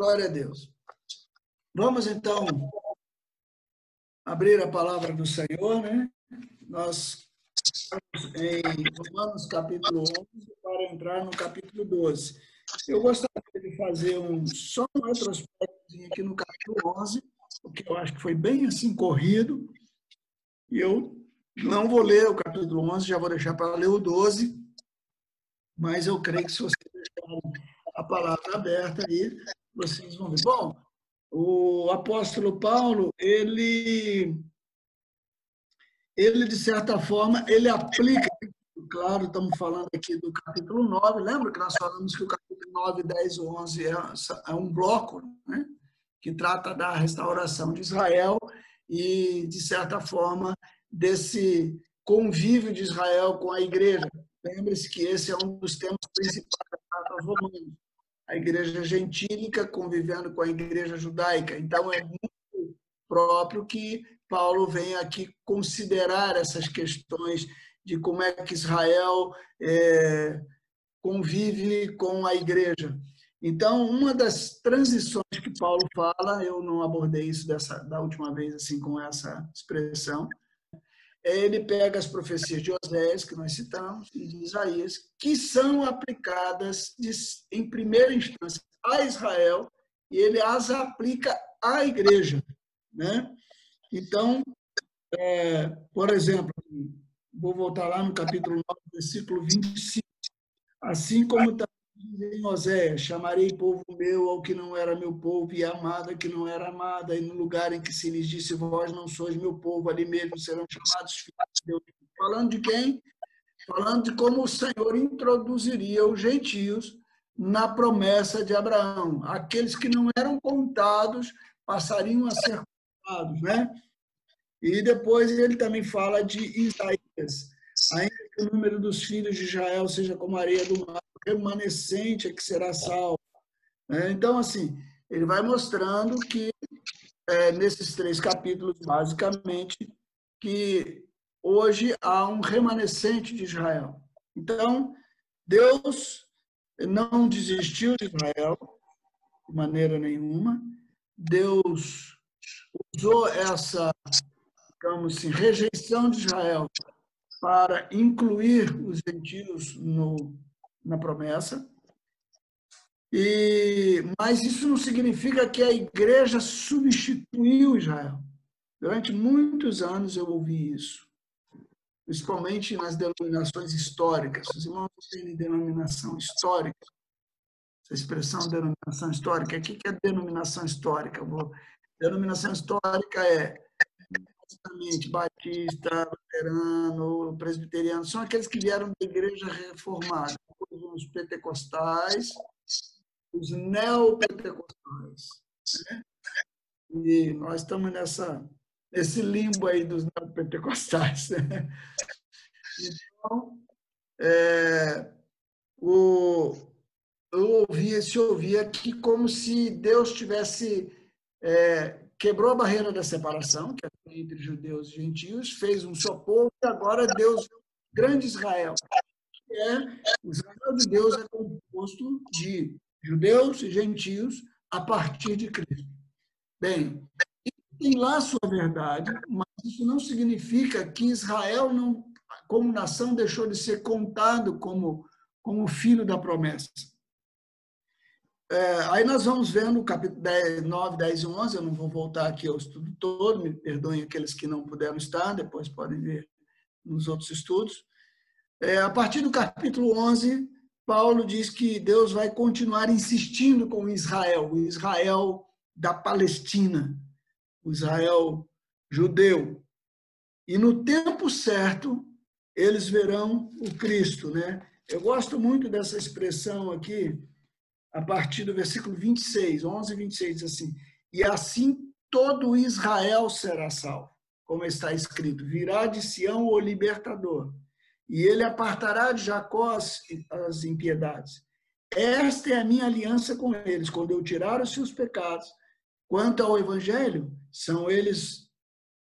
Glória a Deus. Vamos então abrir a palavra do Senhor, né? Nós estamos em Romanos capítulo 11 para entrar no capítulo 12. Eu gostaria de fazer um só um retrospecto aqui no capítulo 11, porque eu acho que foi bem assim corrido. E eu não vou ler o capítulo 11, já vou deixar para ler o 12, mas eu creio que se você deixar a palavra aberta aí, vocês vão ver. Bom, o apóstolo Paulo, ele, ele de certa forma, ele aplica, claro, estamos falando aqui do capítulo 9, lembra que nós falamos que o capítulo 9, 10 e 11 é, é um bloco, né? que trata da restauração de Israel e, de certa forma, desse convívio de Israel com a igreja. Lembre-se que esse é um dos temas principais da carta aos Romanos a igreja gentílica convivendo com a igreja judaica. Então, é muito próprio que Paulo venha aqui considerar essas questões de como é que Israel é, convive com a igreja. Então, uma das transições que Paulo fala, eu não abordei isso dessa, da última vez assim com essa expressão, ele pega as profecias de Oséias, que nós citamos, e de Isaías, que são aplicadas de, em primeira instância a Israel, e ele as aplica à igreja. Né? Então, é, por exemplo, vou voltar lá no capítulo 9, versículo 25. Assim como está em Oséias, chamarei povo meu ao que não era meu povo, e amada que não era amada, e no lugar em que se lhes disse, vós não sois meu povo, ali mesmo serão chamados filhos de Deus. Falando de quem? Falando de como o Senhor introduziria os gentios na promessa de Abraão. Aqueles que não eram contados passariam a ser contados, né? E depois ele também fala de Isaías. Ainda que o número dos filhos de Israel seja como a areia do mar, remanescente é que será salvo. É, então, assim, ele vai mostrando que, é, nesses três capítulos, basicamente, que hoje há um remanescente de Israel. Então, Deus não desistiu de Israel de maneira nenhuma. Deus usou essa, digamos assim, rejeição de Israel para incluir os gentios no na promessa. E, mas isso não significa que a igreja substituiu Israel. Durante muitos anos eu ouvi isso, principalmente nas denominações históricas. Os irmãos têm denominação histórica. Essa expressão denominação histórica, o que é denominação histórica? Denominação histórica é basicamente batista, luterano, presbiteriano, são aqueles que vieram da igreja reformada os pentecostais, os neopentecostais. Né? E nós estamos nessa, nesse limbo aí dos neopentecostais. Né? Então, é, o, eu ouvia, se ouvia aqui como se Deus tivesse é, quebrou a barreira da separação, que é entre judeus e gentios, fez um só povo, e agora Deus é um grande Israel é o Israel de Deus é composto de judeus e gentios a partir de Cristo. Bem, tem lá sua verdade, mas isso não significa que Israel não, como nação deixou de ser contado como como filho da promessa. É, aí nós vamos vendo o capítulo 10, 9, 10 e 11, eu não vou voltar aqui ao estudo todo, me perdoem aqueles que não puderam estar, depois podem ver nos outros estudos. É, a partir do capítulo 11, Paulo diz que Deus vai continuar insistindo com Israel, o Israel da Palestina, o Israel judeu. E no tempo certo, eles verão o Cristo, né? Eu gosto muito dessa expressão aqui, a partir do versículo 26, 11 e 26, diz assim: E assim todo Israel será salvo, como está escrito: virá de Sião o libertador e ele apartará de Jacó as, as impiedades. Esta é a minha aliança com eles, quando eu tirar os seus pecados. Quanto ao evangelho, são eles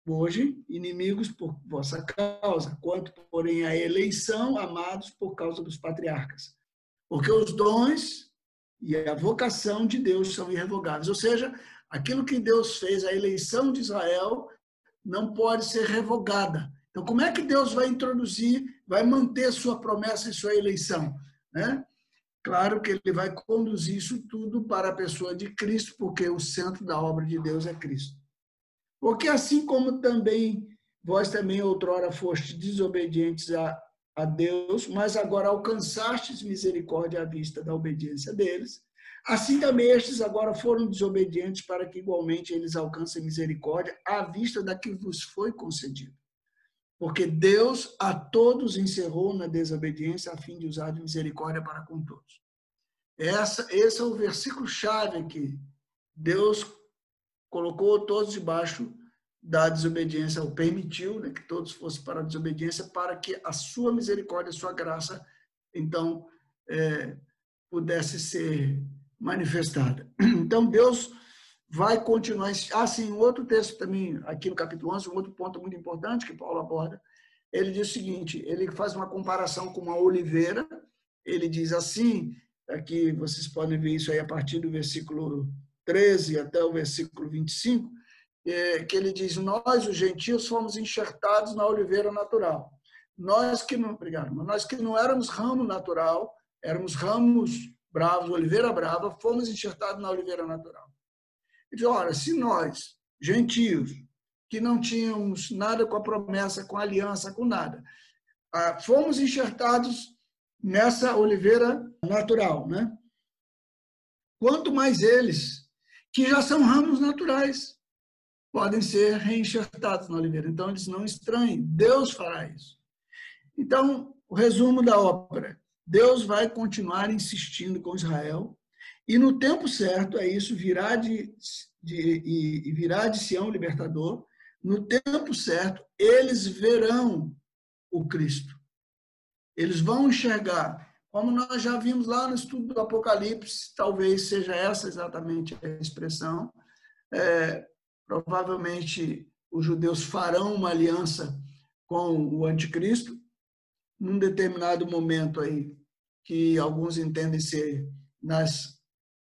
hoje inimigos por vossa causa, quanto, porém, a eleição, amados por causa dos patriarcas. Porque os dons e a vocação de Deus são irrevogáveis. Ou seja, aquilo que Deus fez, a eleição de Israel, não pode ser revogada. Então, como é que Deus vai introduzir, vai manter sua promessa e sua eleição? Né? Claro que ele vai conduzir isso tudo para a pessoa de Cristo, porque o centro da obra de Deus é Cristo. Porque assim como também vós também outrora fostes desobedientes a, a Deus, mas agora alcançastes misericórdia à vista da obediência deles, assim também estes agora foram desobedientes para que igualmente eles alcancem misericórdia à vista da que vos foi concedido. Porque Deus a todos encerrou na desobediência a fim de usar de misericórdia para com todos. Essa, esse é o versículo chave aqui. Deus colocou todos debaixo da desobediência, ou permitiu né, que todos fossem para a desobediência, para que a sua misericórdia, a sua graça, então, é, pudesse ser manifestada. Então, Deus vai continuar. Ah, sim, um outro texto também, aqui no capítulo 11, um outro ponto muito importante que Paulo aborda, ele diz o seguinte, ele faz uma comparação com uma oliveira, ele diz assim, aqui vocês podem ver isso aí a partir do versículo 13 até o versículo 25, é, que ele diz: Nós, os gentios, fomos enxertados na oliveira natural. Nós que não, obrigado, nós que não éramos ramo natural, éramos ramos bravos, oliveira brava, fomos enxertados na oliveira natural. Ele diz: Ora, se nós, gentios, que não tínhamos nada com a promessa, com a aliança, com nada, ah, fomos enxertados nessa oliveira natural, né? Quanto mais eles, que já são ramos naturais, podem ser reenxertados na oliveira. Então, eles não estranhem, Deus fará isso. Então, o resumo da ópera: Deus vai continuar insistindo com Israel, e no tempo certo, é isso, virá de, de, e, virá de Sião libertador, no tempo certo, eles verão o Cristo. Eles vão enxergar. Como nós já vimos lá no estudo do Apocalipse, talvez seja essa exatamente a expressão, é, provavelmente os judeus farão uma aliança com o anticristo num determinado momento aí que alguns entendem ser nas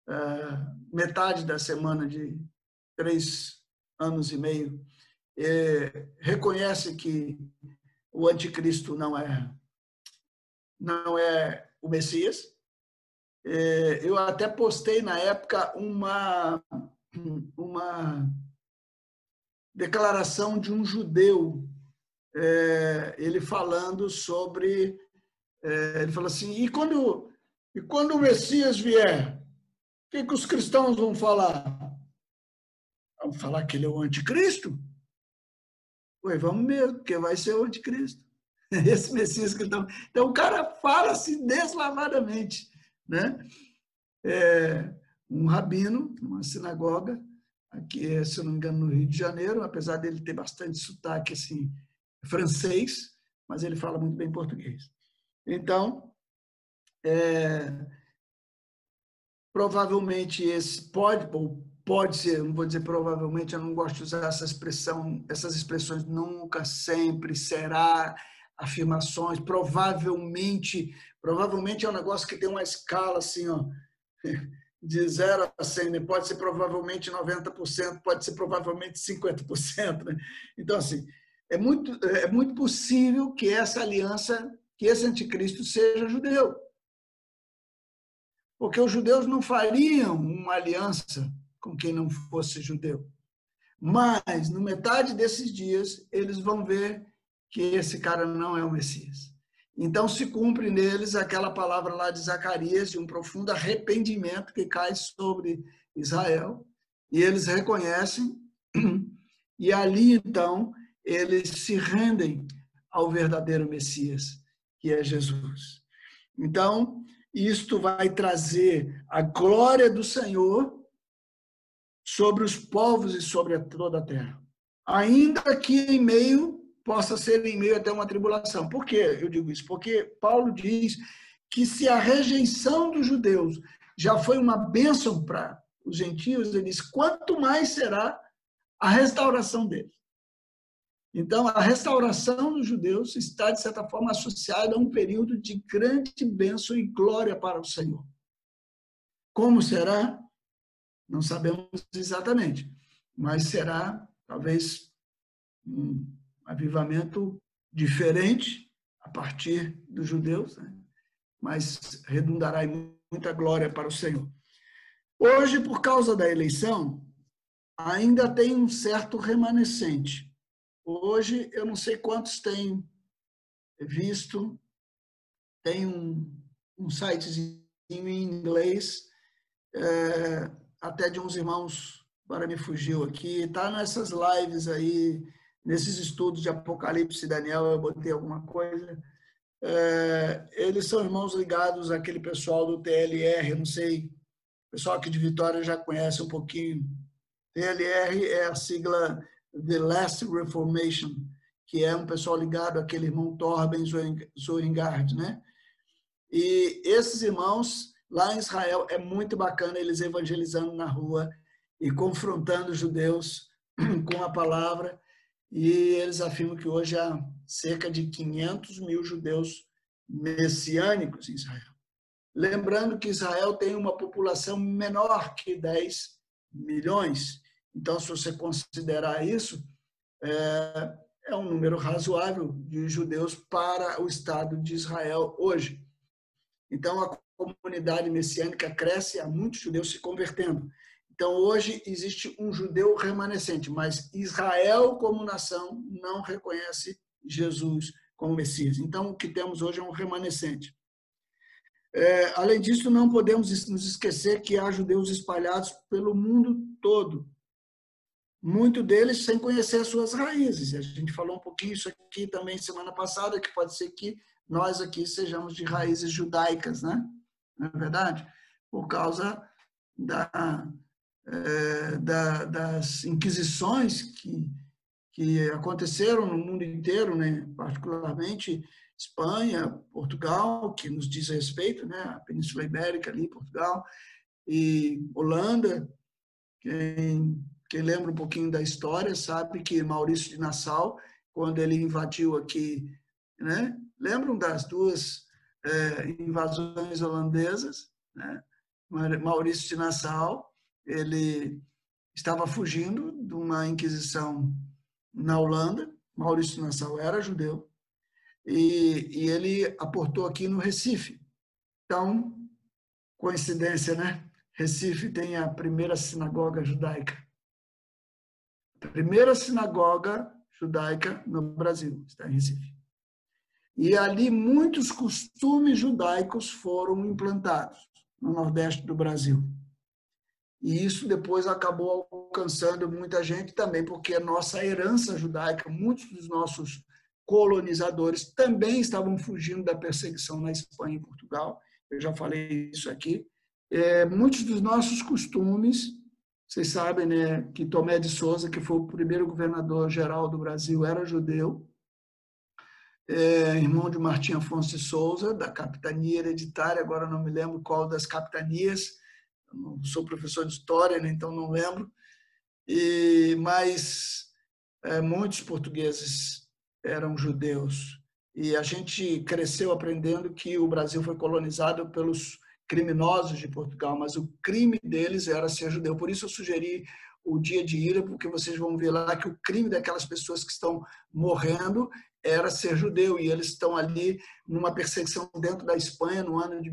uh, metade da semana de três anos e meio. É, reconhece que o anticristo não é não é o Messias. É, eu até postei na época uma uma declaração de um judeu, é, ele falando sobre. É, ele falou assim: e quando, e quando o Messias vier, o que, que os cristãos vão falar? Vão falar que ele é o anticristo? Ué, vamos mesmo, porque vai ser o anticristo. Esse Messias que estão. Então o cara fala assim deslavadamente. Né? É, um rabino, numa sinagoga, aqui, se eu não me engano, no Rio de Janeiro, apesar dele ter bastante sotaque assim, francês, mas ele fala muito bem português. Então, é, provavelmente esse pode, ou pode ser, não vou dizer provavelmente, eu não gosto de usar essa expressão, essas expressões nunca, sempre, será, afirmações, provavelmente, provavelmente é um negócio que tem uma escala assim, ó, de 0 a 100, né? pode ser provavelmente 90%, pode ser provavelmente 50%. Né? Então, assim, é muito, é muito possível que essa aliança, que esse anticristo seja judeu. Porque os judeus não fariam uma aliança com quem não fosse judeu. Mas, no metade desses dias, eles vão ver que esse cara não é o Messias. Então se cumpre neles aquela palavra lá de Zacarias, de um profundo arrependimento que cai sobre Israel, e eles reconhecem, e ali então eles se rendem ao verdadeiro Messias, que é Jesus. Então, isto vai trazer a glória do Senhor sobre os povos e sobre toda a terra. Ainda que em meio possa ser em meio até uma tribulação. Por que eu digo isso? Porque Paulo diz que se a rejeição dos judeus já foi uma bênção para os gentios, ele diz, quanto mais será a restauração deles. Então, a restauração dos judeus está, de certa forma, associada a um período de grande bênção e glória para o Senhor. Como será? Não sabemos exatamente, mas será talvez um avivamento diferente a partir dos judeus, né? mas redundará em muita glória para o Senhor. Hoje, por causa da eleição, ainda tem um certo remanescente. Hoje, eu não sei quantos têm visto, tem um, um sitezinho em inglês, é, até de uns irmãos, agora me fugiu aqui, está nessas lives aí, nesses estudos de Apocalipse e Daniel, eu botei alguma coisa. É, eles são irmãos ligados àquele pessoal do TLR, não sei, o pessoal aqui de Vitória já conhece um pouquinho. TLR é a sigla The Last Reformation, que é um pessoal ligado àquele irmão Torben Zoringard, né? E esses irmãos lá em Israel é muito bacana eles evangelizando na rua e confrontando os judeus com a palavra. E eles afirmam que hoje há cerca de 500 mil judeus messiânicos em Israel. Lembrando que Israel tem uma população menor que 10 milhões. Então, se você considerar isso, é, é um número razoável de judeus para o Estado de Israel hoje. Então, a comunidade messiânica cresce, há muitos judeus se convertendo. Então, hoje existe um judeu remanescente, mas Israel, como nação, não reconhece Jesus como Messias. Então, o que temos hoje é um remanescente. É, além disso, não podemos nos esquecer que há judeus espalhados pelo mundo todo. Muito deles sem conhecer as suas raízes. A gente falou um pouquinho isso aqui também semana passada, que pode ser que nós aqui sejamos de raízes judaicas, né? Não é verdade? Por causa da, é, da, das inquisições que, que aconteceram no mundo inteiro, né? particularmente Espanha, Portugal, que nos diz respeito, né? a Península Ibérica ali, Portugal, e Holanda. Quem, quem lembra um pouquinho da história sabe que Maurício de Nassau, quando ele invadiu aqui né? Lembram das duas é, invasões holandesas? Né? Maurício de Nassau, ele estava fugindo de uma inquisição na Holanda. Maurício Nassau era judeu e, e ele aportou aqui no Recife. Então, coincidência, né? Recife tem a primeira sinagoga judaica. Primeira sinagoga judaica no Brasil está em Recife. E ali muitos costumes judaicos foram implantados no Nordeste do Brasil. E isso depois acabou alcançando muita gente também, porque a nossa herança judaica, muitos dos nossos colonizadores também estavam fugindo da perseguição na Espanha e Portugal. Eu já falei isso aqui. É, muitos dos nossos costumes, vocês sabem, né, que Tomé de Souza, que foi o primeiro governador geral do Brasil, era judeu é, irmão de Martim Afonso de Souza, da capitania hereditária, agora não me lembro qual das capitanias, não sou professor de história, né, então não lembro, e, mas é, muitos portugueses eram judeus. E a gente cresceu aprendendo que o Brasil foi colonizado pelos criminosos de Portugal, mas o crime deles era ser judeu. Por isso eu sugeri o dia de ira, porque vocês vão ver lá que o crime daquelas pessoas que estão morrendo era ser judeu, e eles estão ali numa perseguição dentro da Espanha no ano de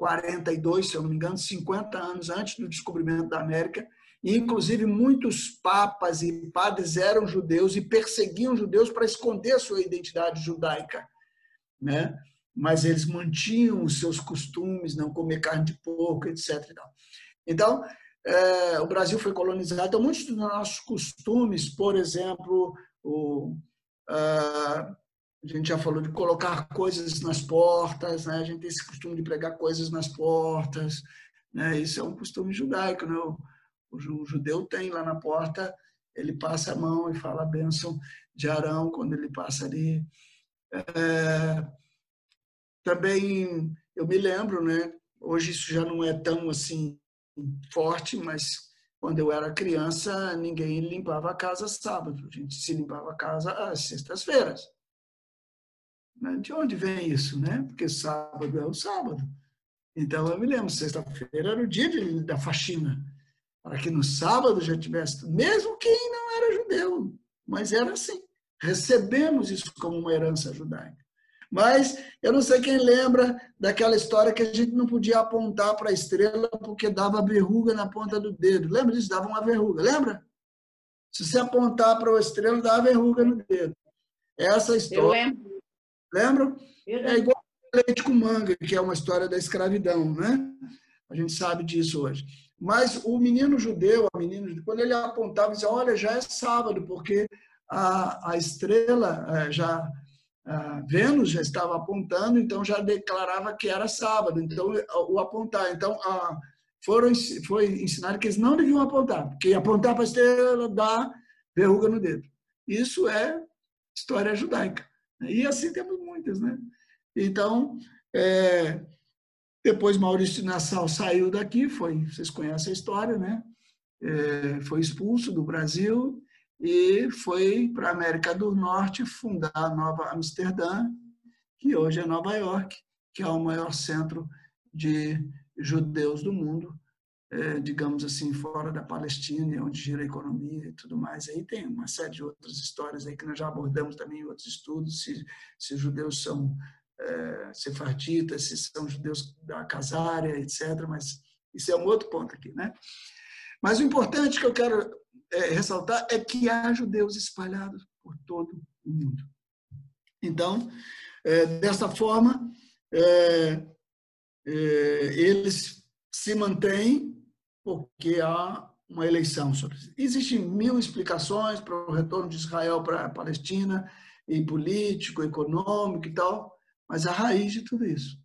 1442, se eu não me engano, 50 anos antes do descobrimento da América, e inclusive muitos papas e padres eram judeus e perseguiam judeus para esconder sua identidade judaica, né? Mas eles mantinham os seus costumes, não comer carne de porco, etc. Então, é, o Brasil foi colonizado, então muitos dos nossos costumes, por exemplo, o, uh, a gente já falou de colocar coisas nas portas, né? a gente tem esse costume de pregar coisas nas portas, né? isso é um costume judaico. Né? O, judeu tem lá na porta, ele passa a mão e fala a bênção de Arão quando ele passa ali. É, também eu me lembro, né? hoje isso já não é tão assim forte, mas quando eu era criança, ninguém limpava a casa sábado. A gente se limpava a casa às sextas-feiras. Né? De onde vem isso, né? Porque sábado é o sábado. Então, eu me lembro, sexta-feira era o dia de, da faxina, para que no sábado já tivesse, mesmo quem não era judeu, mas era assim. Recebemos isso como uma herança judaica. Mas eu não sei quem lembra daquela história que a gente não podia apontar para a estrela porque dava verruga na ponta do dedo. Lembra disso? Dava uma verruga, lembra? Se você apontar para a estrela, dava verruga no dedo. Essa história. Eu lembro. Lembra? Eu lembro. É igual leite com manga, que é uma história da escravidão, né? A gente sabe disso hoje. Mas o menino judeu, a menina, quando ele apontava, dizia: Olha, já é sábado, porque a, a estrela é, já a Vênus já estava apontando, então já declarava que era sábado. Então, o apontar. Então, a, foram, foi ensinado que eles não deviam apontar, porque apontar para a estrela dá verruga no dedo. Isso é história judaica. E assim temos muitas, né? Então, é, depois Maurício Nassau saiu daqui, foi, vocês conhecem a história, né? É, foi expulso do Brasil e foi para a América do Norte fundar a Nova Amsterdã, que hoje é Nova York, que é o maior centro de judeus do mundo, é, digamos assim, fora da Palestina, onde gira a economia e tudo mais. Aí tem uma série de outras histórias aí que nós já abordamos também em outros estudos, se, se os são é, sefarditas, se são judeus da casária, etc. Mas isso é um outro ponto aqui, né? Mas o importante que eu quero é, ressaltar é que há judeus espalhados por todo o mundo. Então, é, dessa forma, eles se mantêm porque há uma eleição sobre isso. Existem mil explicações para o retorno de Israel para a Palestina, e político, econômico e tal, mas a raiz de tudo isso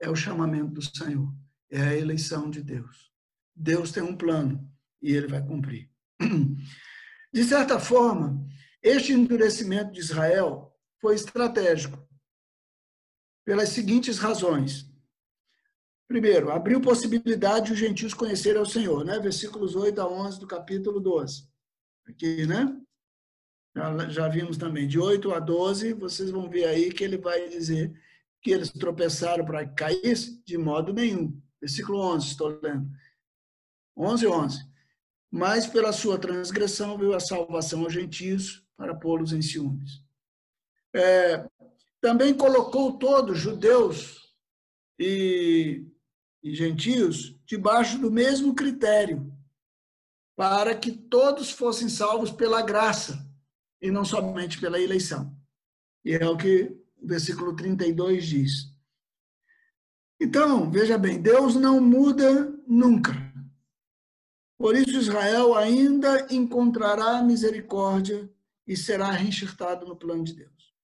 é o chamamento do Senhor, é a eleição de Deus. Deus tem um plano e ele vai cumprir. De certa forma, este endurecimento de Israel foi estratégico, pelas seguintes razões. Primeiro, abriu possibilidade de os gentios conhecerem ao Senhor, né? Versículos 8 a 11 do capítulo 12. Aqui, né? Já, já vimos também. De 8 a 12, vocês vão ver aí que ele vai dizer que eles tropeçaram para cair de modo nenhum. Versículo 11, estou lendo. 11 e 11 mas pela sua transgressão veio a salvação aos gentios para pô-los em ciúmes. É, também colocou todos, judeus e, e gentios, debaixo do mesmo critério, para que todos fossem salvos pela graça e não somente pela eleição. E é o que o versículo 32 diz. Então, veja bem, Deus não muda nunca. Por isso Israel ainda encontrará misericórdia e será reenxertado no plano de Deus.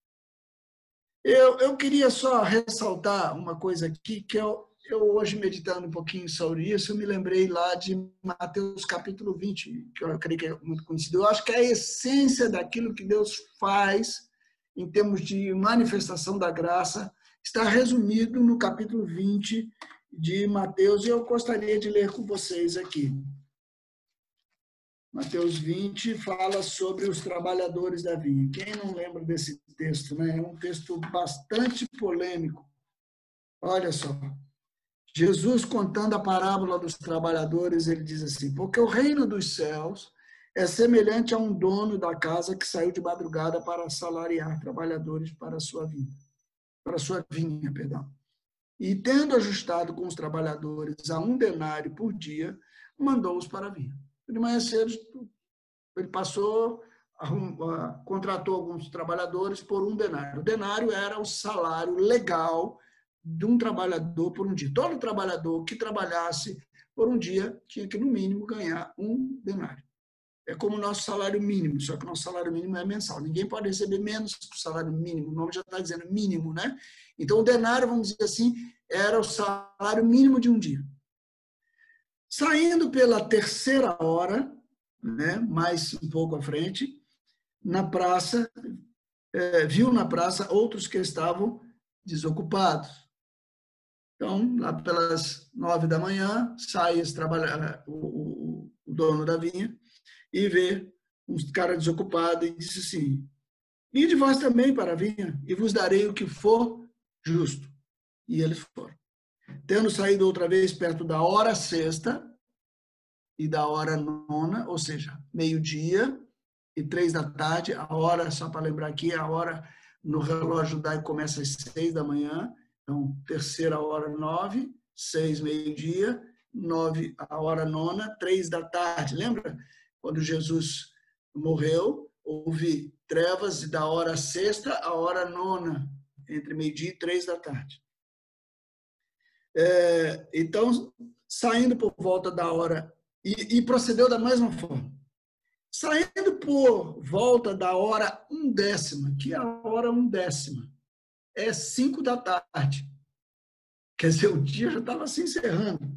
Eu, eu queria só ressaltar uma coisa aqui, que eu, eu hoje meditando um pouquinho sobre isso, eu me lembrei lá de Mateus capítulo 20, que eu creio que é muito conhecido. Eu acho que é a essência daquilo que Deus faz em termos de manifestação da graça está resumido no capítulo 20 de Mateus, e eu gostaria de ler com vocês aqui. Mateus 20 fala sobre os trabalhadores da vinha. Quem não lembra desse texto, né? É um texto bastante polêmico. Olha só. Jesus contando a parábola dos trabalhadores, ele diz assim: "Porque o reino dos céus é semelhante a um dono da casa que saiu de madrugada para salariar trabalhadores para a sua vinha, para sua vinha, perdão. E tendo ajustado com os trabalhadores a um denário por dia, mandou-os para a vinha de manhã cedo ele passou, contratou alguns trabalhadores por um denário. O denário era o salário legal de um trabalhador por um dia. Todo trabalhador que trabalhasse por um dia tinha que, no mínimo, ganhar um denário. É como o nosso salário mínimo, só que o nosso salário mínimo é mensal. Ninguém pode receber menos que o salário mínimo, o nome já está dizendo mínimo, né? Então, o denário, vamos dizer assim, era o salário mínimo de um dia. Saindo pela terceira hora, né, mais um pouco à frente, na praça, é, viu na praça outros que estavam desocupados. Então, lá pelas nove da manhã, sai esse trabalhar, o, o, o dono da vinha e vê uns caras desocupados e disse assim: Ide vós também para a vinha, e vos darei o que for justo. E eles foram. Tendo saído outra vez perto da hora sexta e da hora nona, ou seja, meio-dia e três da tarde, a hora, só para lembrar aqui, a hora no relógio judaico começa às seis da manhã, então, terceira hora, nove, seis, meio-dia, nove, a hora nona, três da tarde. Lembra quando Jesus morreu? Houve trevas e da hora sexta à hora nona, entre meio-dia e três da tarde. É, então, saindo por volta da hora, e, e procedeu da mesma forma. Saindo por volta da hora undécima, que é a hora undécima, é cinco da tarde. Quer dizer, o dia já estava se encerrando.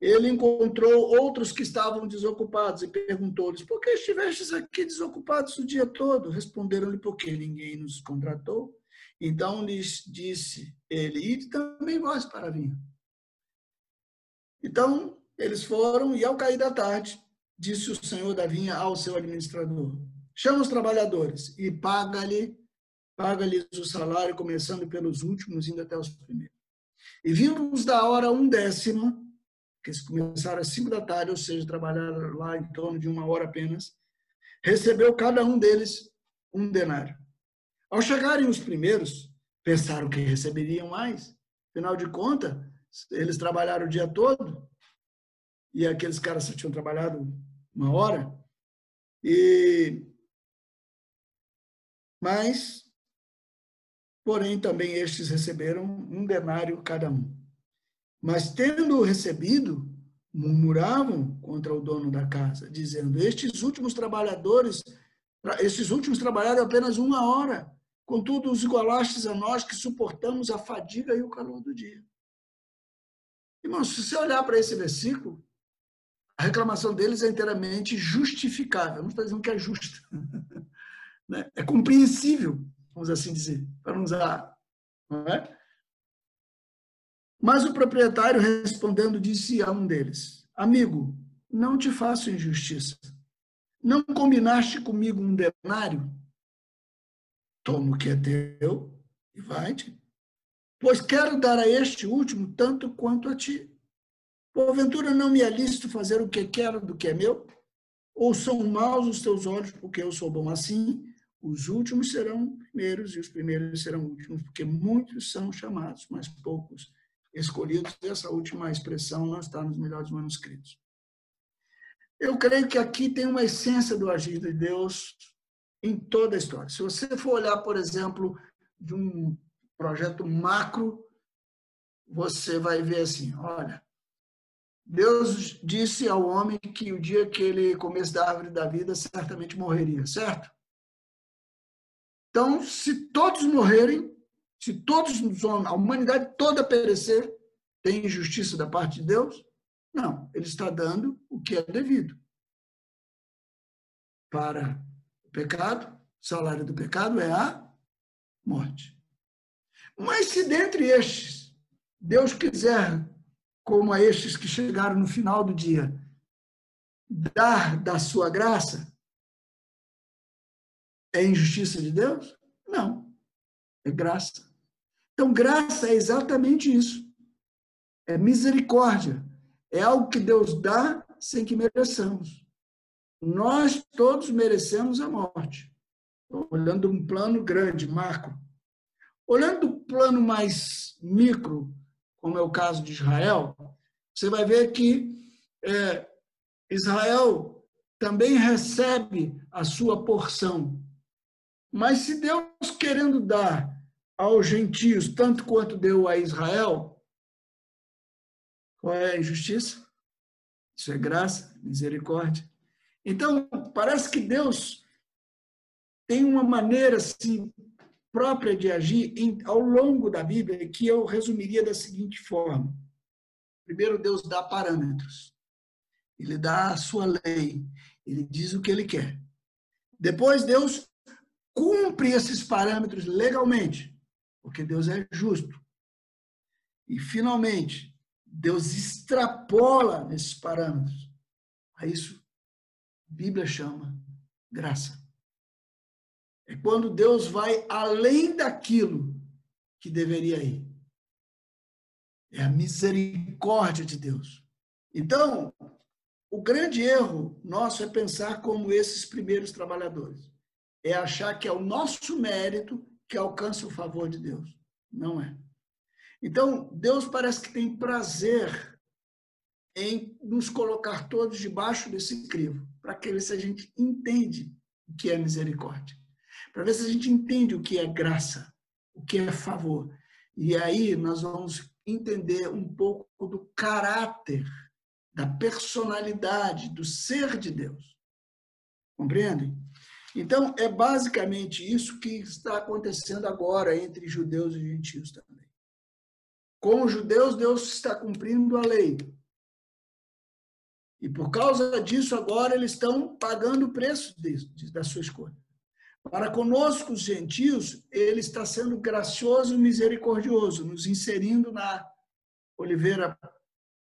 Ele encontrou outros que estavam desocupados e perguntou-lhes: Por que estivestes aqui desocupados o dia todo? Responderam-lhe: Porque ninguém nos contratou. Então lhes disse ele: Ide também vós para vir. Então eles foram, e ao cair da tarde, disse o senhor da vinha ao seu administrador: Chama os trabalhadores e paga-lhe paga-lhes o salário, começando pelos últimos, indo até os primeiros. E vimos da hora um décima, que eles começaram às cinco da tarde, ou seja, trabalharam lá em torno de uma hora apenas, recebeu cada um deles um denário. Ao chegarem os primeiros, pensaram que receberiam mais. Afinal de contas, eles trabalharam o dia todo e aqueles caras só tinham trabalhado uma hora. E mas porém também estes receberam um denário cada um. Mas tendo recebido, murmuravam contra o dono da casa, dizendo: Estes últimos trabalhadores, estes últimos trabalharam apenas uma hora, contudo os igualastes a nós que suportamos a fadiga e o calor do dia. Irmãos, se você olhar para esse versículo, a reclamação deles é inteiramente justificável. Não estou dizendo que é justa. Né? É compreensível vamos assim dizer, para não usar. Não é? Mas o proprietário, respondendo, disse a um deles: Amigo, não te faço injustiça. Não combinaste comigo um denário? Toma o que é teu e vai-te. Pois quero dar a este último tanto quanto a ti. Porventura não me é lícito fazer o que quero do que é meu? Ou são maus os teus olhos porque eu sou bom assim? Os últimos serão primeiros e os primeiros serão últimos, porque muitos são chamados, mas poucos escolhidos. Essa última expressão não está nos melhores manuscritos. Eu creio que aqui tem uma essência do agir de Deus em toda a história. Se você for olhar, por exemplo, de um projeto macro, você vai ver assim, olha, Deus disse ao homem que o dia que ele comesse da árvore da vida, certamente morreria, certo? Então, se todos morrerem, se todos a humanidade toda perecer, tem injustiça da parte de Deus? Não, ele está dando o que é devido. Para o pecado, o salário do pecado é a morte. Mas se dentre estes, Deus quiser, como a estes que chegaram no final do dia, dar da sua graça, é injustiça de Deus? Não. É graça. Então, graça é exatamente isso. É misericórdia. É algo que Deus dá sem que mereçamos. Nós todos merecemos a morte. Olhando um plano grande, macro. Olhando o plano mais micro, como é o caso de Israel, você vai ver que é, Israel também recebe a sua porção mas se Deus querendo dar aos gentios tanto quanto deu a Israel, qual é a injustiça? Isso é graça, misericórdia. Então, parece que Deus tem uma maneira assim própria de agir em, ao longo da Bíblia que eu resumiria da seguinte forma. Primeiro, Deus dá parâmetros. Ele dá a sua lei. Ele diz o que ele quer. Depois, Deus cumpre esses parâmetros legalmente, porque Deus é justo. E, finalmente, Deus extrapola nesses parâmetros. A isso a Bíblia chama graça. É quando Deus vai além daquilo que deveria ir. É a misericórdia de Deus. Então, o grande erro nosso é pensar como esses primeiros trabalhadores. É achar que é o nosso mérito que alcança o favor de Deus. Não é. Então, Deus parece que tem prazer em nos colocar todos debaixo desse crivo, para que ver se a gente entende o que é misericórdia, para ver se a gente entende o que é graça, o que é favor. E aí nós vamos entender um pouco do caráter, da personalidade, do ser de Deus. Compreendem? Então, é basicamente isso que está acontecendo agora entre judeus e gentios também. Com os judeus, Deus está cumprindo a lei. E por causa disso, agora eles estão pagando o preço da sua escolha. Para conosco, os gentios, ele está sendo gracioso e misericordioso, nos inserindo na oliveira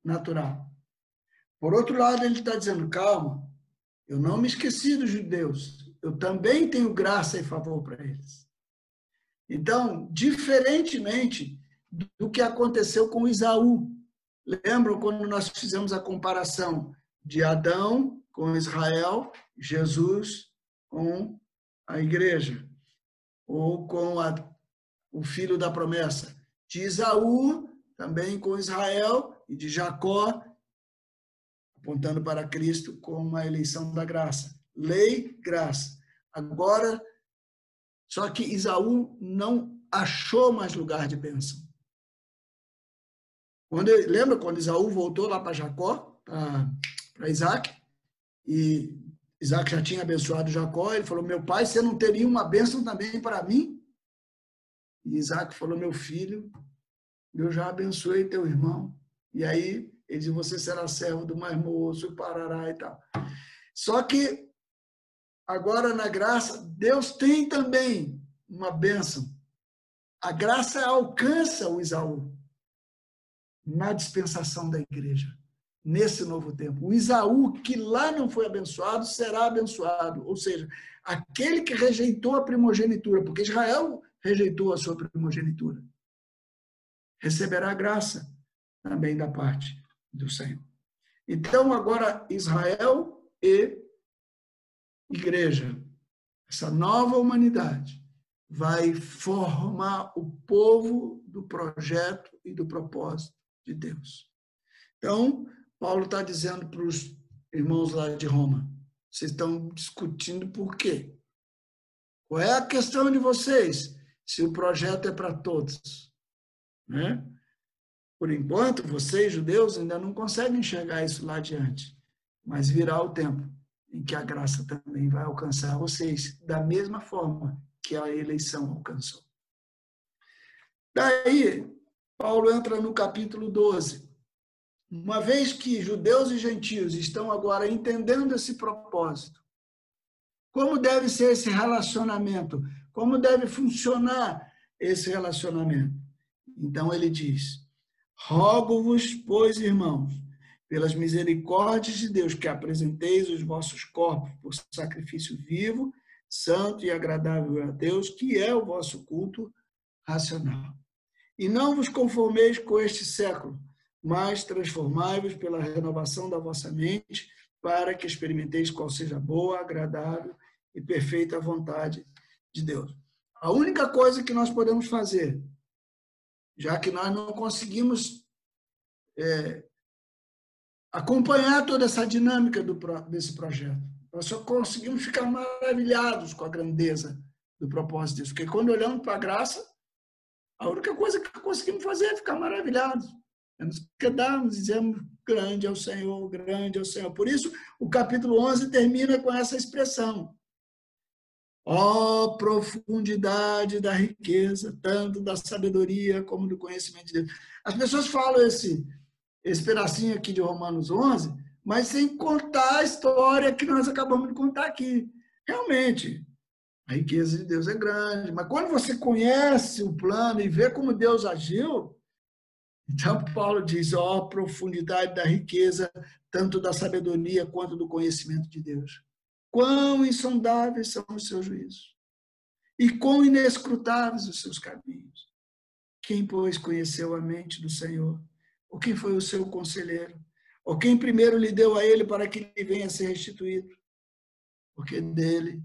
natural. Por outro lado, ele está dizendo: calma, eu não me esqueci dos judeus, eu também tenho graça e favor para eles. Então, diferentemente do que aconteceu com Isaú, lembram quando nós fizemos a comparação de Adão com Israel, Jesus com a igreja, ou com a, o filho da promessa, de Isaú também com Israel e de Jacó, apontando para Cristo como a eleição da graça. Lei, graça. Agora, só que Isaú não achou mais lugar de bênção. Quando, lembra quando Isaú voltou lá para Jacó, para Isaac, e Isaac já tinha abençoado Jacó, ele falou: Meu pai, você não teria uma bênção também para mim? E Isaac falou: Meu filho, eu já abençoei teu irmão. E aí ele disse: Você será servo do mais moço, parará e tal. Só que agora na graça, Deus tem também uma bênção. A graça alcança o Isaú na dispensação da igreja nesse novo tempo. O Isaú, que lá não foi abençoado, será abençoado. Ou seja, aquele que rejeitou a primogenitura, porque Israel rejeitou a sua primogenitura, receberá graça também da parte do Senhor. Então, agora, Israel e igreja, essa nova humanidade, vai formar o povo do projeto e do propósito de Deus. Então, Paulo está dizendo para os irmãos lá de Roma: vocês estão discutindo por quê? Qual é a questão de vocês? Se o projeto é para todos. Né? Por enquanto, vocês, judeus, ainda não conseguem enxergar isso lá adiante. Mas virá o tempo em que a graça também vai alcançar vocês, da mesma forma que a eleição alcançou. Daí, Paulo entra no capítulo 12 uma vez que judeus e gentios estão agora entendendo esse propósito, como deve ser esse relacionamento? Como deve funcionar esse relacionamento? Então ele diz: Rogo-vos, pois, irmãos, pelas misericórdias de Deus, que apresenteis os vossos corpos por sacrifício vivo, santo e agradável a Deus, que é o vosso culto racional. E não vos conformeis com este século, mas transformai-vos pela renovação da vossa mente, para que experimenteis qual seja boa, agradável e perfeita vontade de Deus. A única coisa que nós podemos fazer, já que nós não conseguimos é, acompanhar toda essa dinâmica do, desse projeto, nós só conseguimos ficar maravilhados com a grandeza do propósito disso. Porque quando olhamos para a graça, a única coisa que conseguimos fazer é ficar maravilhados. Nos quedamos, dizemos, grande é o Senhor, grande é o Senhor. Por isso, o capítulo 11 termina com essa expressão. Ó oh, profundidade da riqueza, tanto da sabedoria como do conhecimento de Deus. As pessoas falam esse, esse pedacinho aqui de Romanos 11, mas sem contar a história que nós acabamos de contar aqui. Realmente, a riqueza de Deus é grande, mas quando você conhece o plano e vê como Deus agiu, então, Paulo diz: ó, oh, profundidade da riqueza, tanto da sabedoria quanto do conhecimento de Deus. Quão insondáveis são os seus juízos, e quão inescrutáveis os seus caminhos. Quem, pois, conheceu a mente do Senhor, Ou quem foi o seu conselheiro? Ou quem primeiro lhe deu a ele para que ele venha a ser restituído? Porque dele,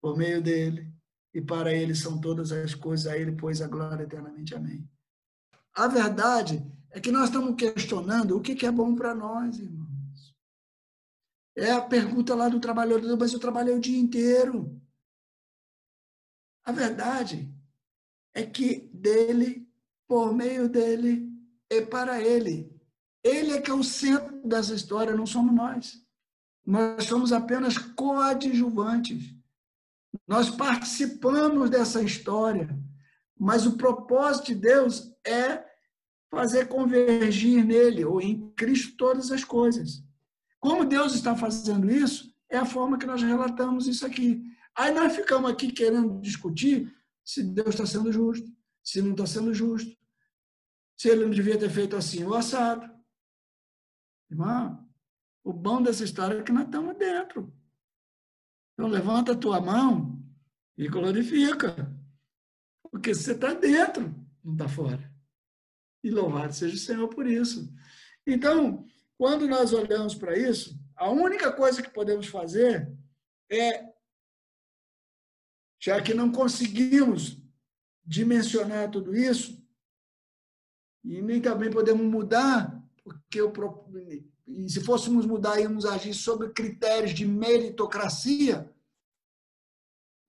por meio dele e para ele são todas as coisas, a ele pois a glória eternamente. Amém. A verdade é que nós estamos questionando o que é bom para nós, irmãos. É a pergunta lá do trabalhador, mas eu trabalhei o dia inteiro. A verdade é que dele, por meio dele e para ele. Ele é que é o centro dessa história, não somos nós. Nós somos apenas coadjuvantes. Nós participamos dessa história, mas o propósito de Deus é fazer convergir nele, ou em Cristo, todas as coisas. Como Deus está fazendo isso, é a forma que nós relatamos isso aqui. Aí nós ficamos aqui querendo discutir se Deus está sendo justo, se não está sendo justo, se ele não devia ter feito assim o assado. Irmão, o bom dessa história é que nós estamos dentro. Então, levanta a tua mão e glorifica. Porque você está dentro, não está fora. E louvado seja o Senhor por isso. Então, quando nós olhamos para isso, a única coisa que podemos fazer é, já que não conseguimos dimensionar tudo isso, e nem também podemos mudar, porque eu se fôssemos mudar, íamos agir sob critérios de meritocracia,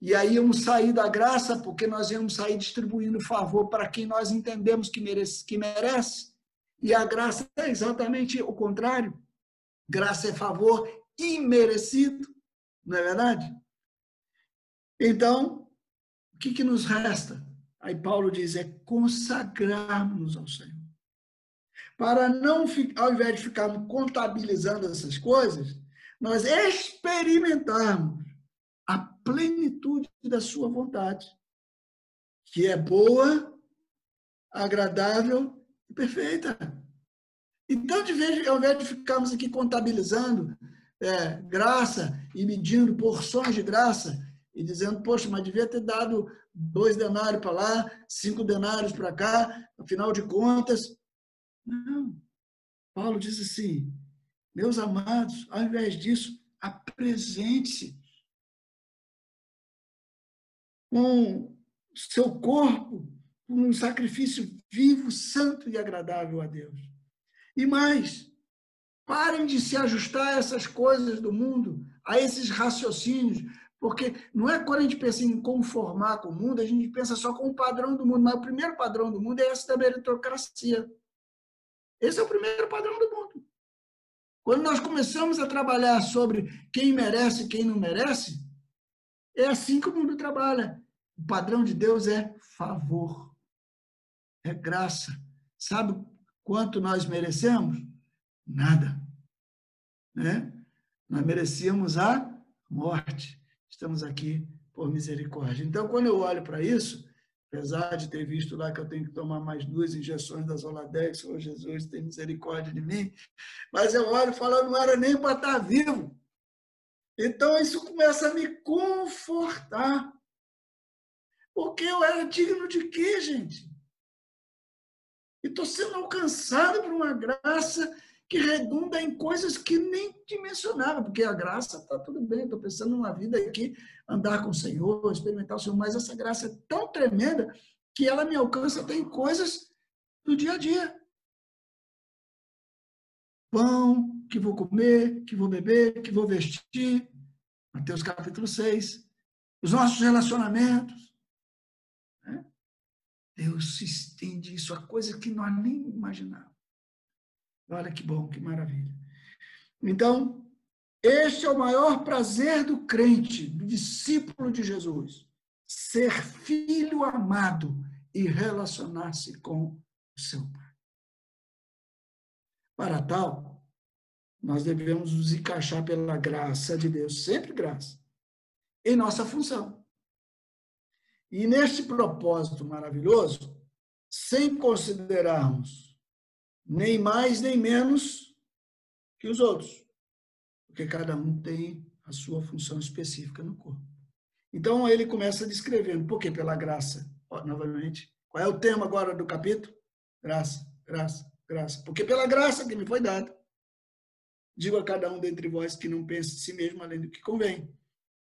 e aí íamos sair da graça, porque nós íamos sair distribuindo favor para quem nós entendemos que merece, que merece. E a graça é exatamente o contrário. Graça é favor imerecido, não é verdade? Então, o que, que nos resta? Aí Paulo diz: é consagrarmos ao Senhor para não, ao invés de ficarmos contabilizando essas coisas, nós experimentarmos a plenitude da sua vontade, que é boa, agradável e perfeita. Então, de vez, ao invés de ficarmos aqui contabilizando é, graça e medindo porções de graça e dizendo, poxa, mas devia ter dado dois denários para lá, cinco denários para cá, afinal de contas, não. Paulo diz assim: meus amados, ao invés disso, apresente-se com seu corpo um sacrifício vivo, santo e agradável a Deus. E mais, parem de se ajustar a essas coisas do mundo, a esses raciocínios, porque não é quando a gente pensa em conformar com o mundo, a gente pensa só com o padrão do mundo, mas o primeiro padrão do mundo é esse da meritocracia. Esse é o primeiro padrão do mundo. Quando nós começamos a trabalhar sobre quem merece e quem não merece, é assim que o mundo trabalha. O padrão de Deus é favor, é graça. Sabe quanto nós merecemos? Nada. Né? Nós merecíamos a morte. Estamos aqui por misericórdia. Então, quando eu olho para isso, apesar de ter visto lá que eu tenho que tomar mais duas injeções da Zoladex, Senhor Jesus, tem misericórdia de mim, mas eu olho e falo, não era nem para estar vivo. Então isso começa a me confortar. Porque eu era digno de quê, gente? E estou sendo alcançado por uma graça que redunda em coisas que nem dimensionava, porque a graça está tudo bem, estou pensando numa vida aqui, andar com o Senhor, experimentar o Senhor, mas essa graça é tão tremenda que ela me alcança até em coisas do dia a dia. Pão que vou comer, que vou beber, que vou vestir. Mateus capítulo 6. Os nossos relacionamentos. Né? Deus se estende isso a coisas que nós nem imaginávamos. Olha que bom, que maravilha. Então, este é o maior prazer do crente, do discípulo de Jesus, ser filho amado e relacionar-se com o seu Pai. Para tal, nós devemos nos encaixar pela graça de Deus, sempre graça, em nossa função. E neste propósito maravilhoso, sem considerarmos nem mais nem menos que os outros, porque cada um tem a sua função específica no corpo. Então ele começa descrevendo, por que pela graça? Ó, novamente, qual é o tema agora do capítulo? Graça, graça, graça. Porque pela graça que me foi dada, digo a cada um dentre vós que não pense de si mesmo além do que convém.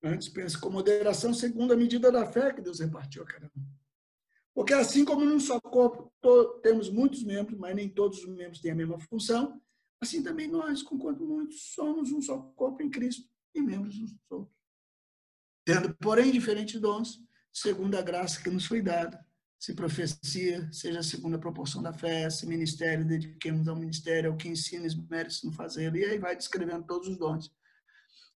Antes pense com moderação, segundo a medida da fé que Deus repartiu a cada um. Porque assim como num só corpo temos muitos membros, mas nem todos os membros têm a mesma função, assim também nós, conquanto muitos, somos um só corpo em Cristo e membros uns dos outros. Tendo, porém, diferentes dons, segundo a graça que nos foi dada. Se profecia, seja segundo a proporção da fé, se ministério, dediquemos ao ministério, ao que ensina, esmere-se no fazê-lo. E aí vai descrevendo todos os dons.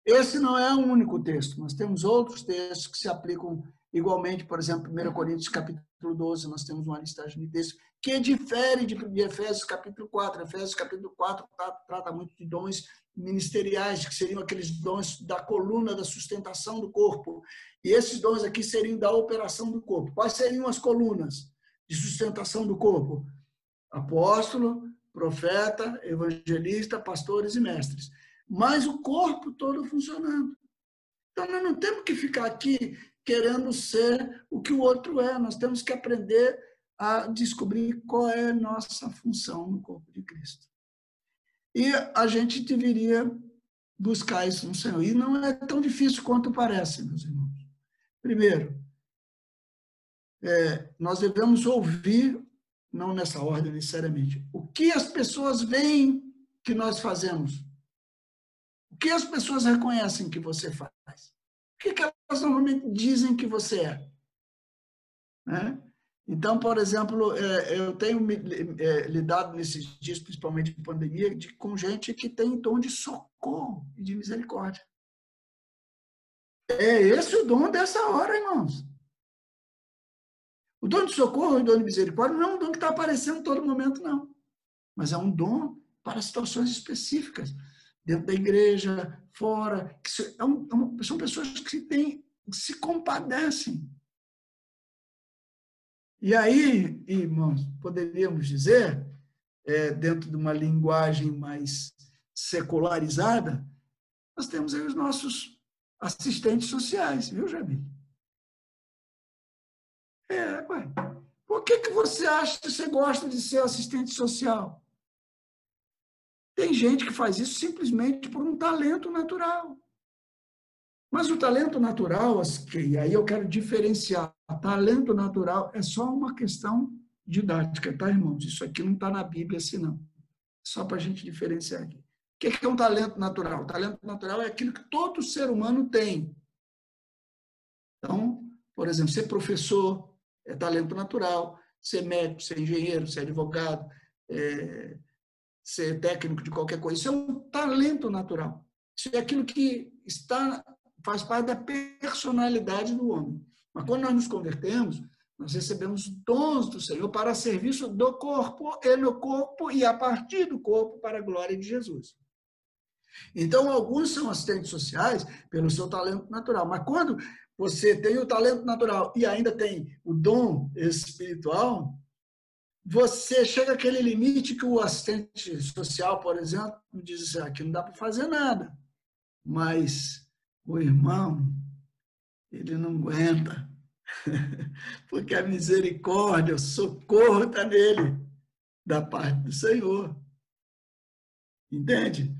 Esse não é o único texto, nós temos outros textos que se aplicam igualmente, por exemplo, 1 Coríntios capítulo 12, nós temos uma listagem de textos que difere de, Efésios capítulo 4. Efésios capítulo 4 trata muito de dons ministeriais, que seriam aqueles dons da coluna da sustentação do corpo. E esses dons aqui seriam da operação do corpo. Quais seriam as colunas de sustentação do corpo? Apóstolo, profeta, evangelista, pastores e mestres. Mas o corpo todo funcionando. Então, nós não temos que ficar aqui querendo ser o que o outro é. Nós temos que aprender a descobrir qual é a nossa função no corpo de Cristo. E a gente deveria buscar isso no Senhor. E não é tão difícil quanto parece, meus irmãos. Primeiro, é, nós devemos ouvir, não nessa ordem necessariamente, o que as pessoas veem que nós fazemos. O que as pessoas reconhecem que você faz. O que, que elas normalmente dizem que você é. Né? Então, por exemplo, é, eu tenho é, lidado nesses dias, principalmente de pandemia, de, com gente que tem dom de socorro e de misericórdia. É esse o dom dessa hora, irmãos. O dom de socorro e o dom de misericórdia não é um dom que está aparecendo todo momento, não. Mas é um dom para situações específicas. Dentro da igreja, fora. É é são pessoas que têm, se compadecem e aí, irmãos, poderíamos dizer, é, dentro de uma linguagem mais secularizada, nós temos aí os nossos assistentes sociais, viu, Jabi? É, pai. Por que, que você acha que você gosta de ser assistente social? Tem gente que faz isso simplesmente por um talento natural. Mas o talento natural, e aí eu quero diferenciar, talento natural é só uma questão didática, tá, irmãos? Isso aqui não está na Bíblia assim, não. Só para a gente diferenciar aqui. O que é um talento natural? O talento natural é aquilo que todo ser humano tem. Então, por exemplo, ser professor é talento natural, ser médico, ser engenheiro, ser advogado, é, ser técnico de qualquer coisa. Isso é um talento natural. Isso é aquilo que está faz parte da personalidade do homem. Mas quando nós nos convertemos, nós recebemos dons do Senhor para serviço do corpo e no corpo e a partir do corpo para a glória de Jesus. Então, alguns são assistentes sociais pelo seu talento natural, mas quando você tem o talento natural e ainda tem o dom espiritual, você chega àquele limite que o assistente social, por exemplo, diz assim, aqui não dá para fazer nada, mas o irmão, ele não aguenta, porque a misericórdia, o socorro está nele, da parte do Senhor. Entende?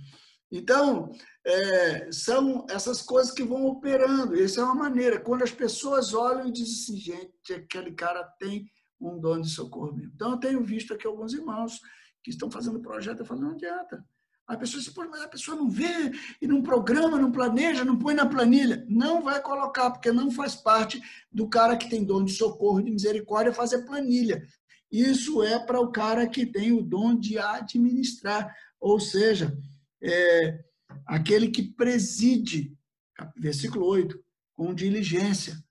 Então, é, são essas coisas que vão operando. Essa é uma maneira. Quando as pessoas olham e dizem assim, gente, aquele cara tem um dom de socorro mesmo. Então, eu tenho visto aqui alguns irmãos que estão fazendo projeto, eu falo, não adianta. A pessoa mas a pessoa não vê, e não programa, não planeja, não põe na planilha. Não vai colocar, porque não faz parte do cara que tem dom de socorro, de misericórdia, fazer planilha. Isso é para o cara que tem o dom de administrar, ou seja, é, aquele que preside, versículo 8, com diligência.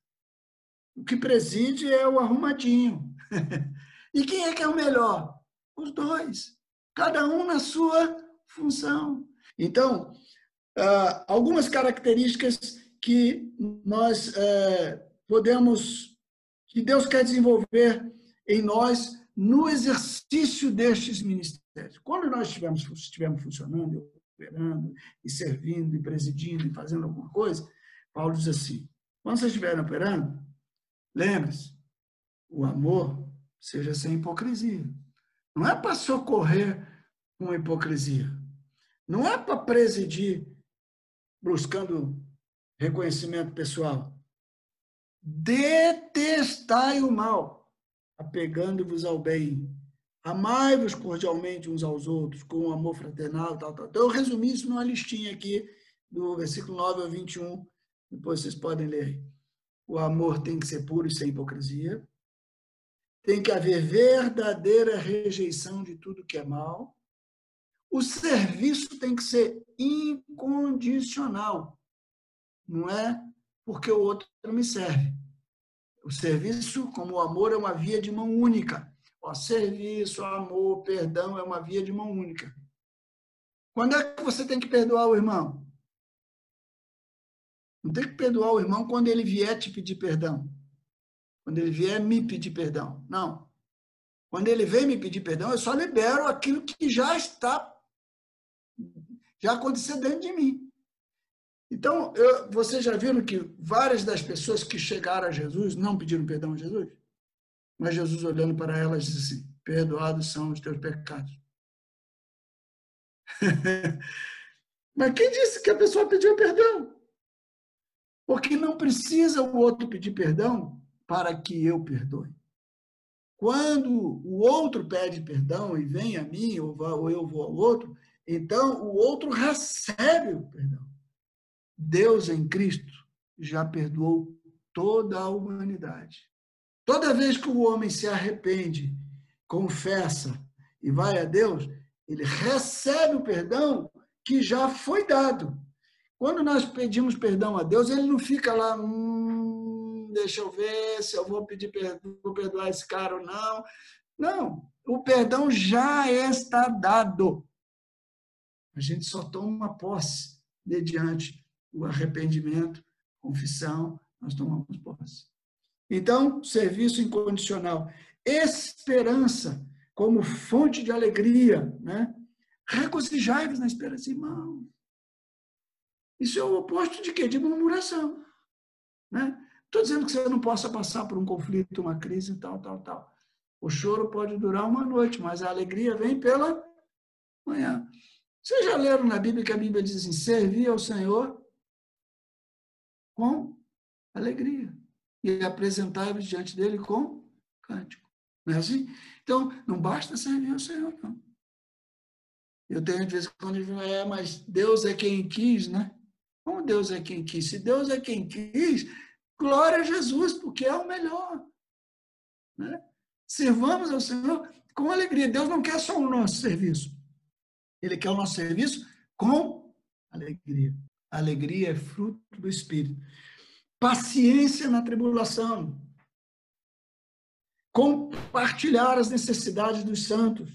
O que preside é o arrumadinho. e quem é que é o melhor? Os dois. Cada um na sua função. Então, ah, algumas características que nós eh, podemos, que Deus quer desenvolver em nós no exercício destes ministérios. Quando nós estivermos, estivermos funcionando, operando, e servindo, e presidindo, e fazendo alguma coisa, Paulo diz assim: quando vocês estiverem operando, lembre-se, o amor seja sem hipocrisia. Não é para socorrer com hipocrisia. Não é para presidir buscando reconhecimento pessoal. Detestai o mal, apegando-vos ao bem. Amai-vos cordialmente uns aos outros, com amor fraternal, tal, tal. Então, eu resumi isso numa listinha aqui, do versículo 9 ao 21. Depois vocês podem ler. O amor tem que ser puro e sem hipocrisia. Tem que haver verdadeira rejeição de tudo que é mal. O serviço tem que ser incondicional. Não é porque o outro me serve. O serviço, como o amor, é uma via de mão única. O serviço, amor, perdão é uma via de mão única. Quando é que você tem que perdoar o irmão? Não tem que perdoar o irmão quando ele vier te pedir perdão. Quando ele vier me pedir perdão. Não. Quando ele vem me pedir perdão, eu só libero aquilo que já está, já aconteceu dentro de mim. Então, eu, vocês já viram que várias das pessoas que chegaram a Jesus não pediram perdão a Jesus? Mas Jesus, olhando para elas, disse assim: Perdoados são os teus pecados. Mas quem disse que a pessoa pediu perdão? Porque não precisa o outro pedir perdão para que eu perdoe. Quando o outro pede perdão e vem a mim, ou eu vou ao outro, então o outro recebe o perdão. Deus em Cristo já perdoou toda a humanidade. Toda vez que o homem se arrepende, confessa e vai a Deus, ele recebe o perdão que já foi dado. Quando nós pedimos perdão a Deus, ele não fica lá, hum, deixa eu ver se eu vou pedir perdão, vou perdoar esse cara ou não. Não, o perdão já está dado. A gente só toma posse mediante o arrependimento, confissão, nós tomamos posse. Então, serviço incondicional. Esperança como fonte de alegria, né? Regozijai-vos na esperança, irmão. Isso é o oposto de quê? De murmuração. Né? Estou dizendo que você não possa passar por um conflito, uma crise, tal, tal, tal. O choro pode durar uma noite, mas a alegria vem pela manhã. Vocês já leram na Bíblia que a Bíblia diz assim: servir ao Senhor com alegria. E apresentar-vos diante dele com cântico. Não é assim? Então, não basta servir ao Senhor, não. Eu tenho de vez em quando é, mas Deus é quem quis, né? Como Deus é quem quis? Se Deus é quem quis, glória a Jesus, porque é o melhor. Né? Servamos ao Senhor com alegria. Deus não quer só o nosso serviço. Ele quer o nosso serviço com alegria. Alegria é fruto do Espírito. Paciência na tribulação. Compartilhar as necessidades dos santos.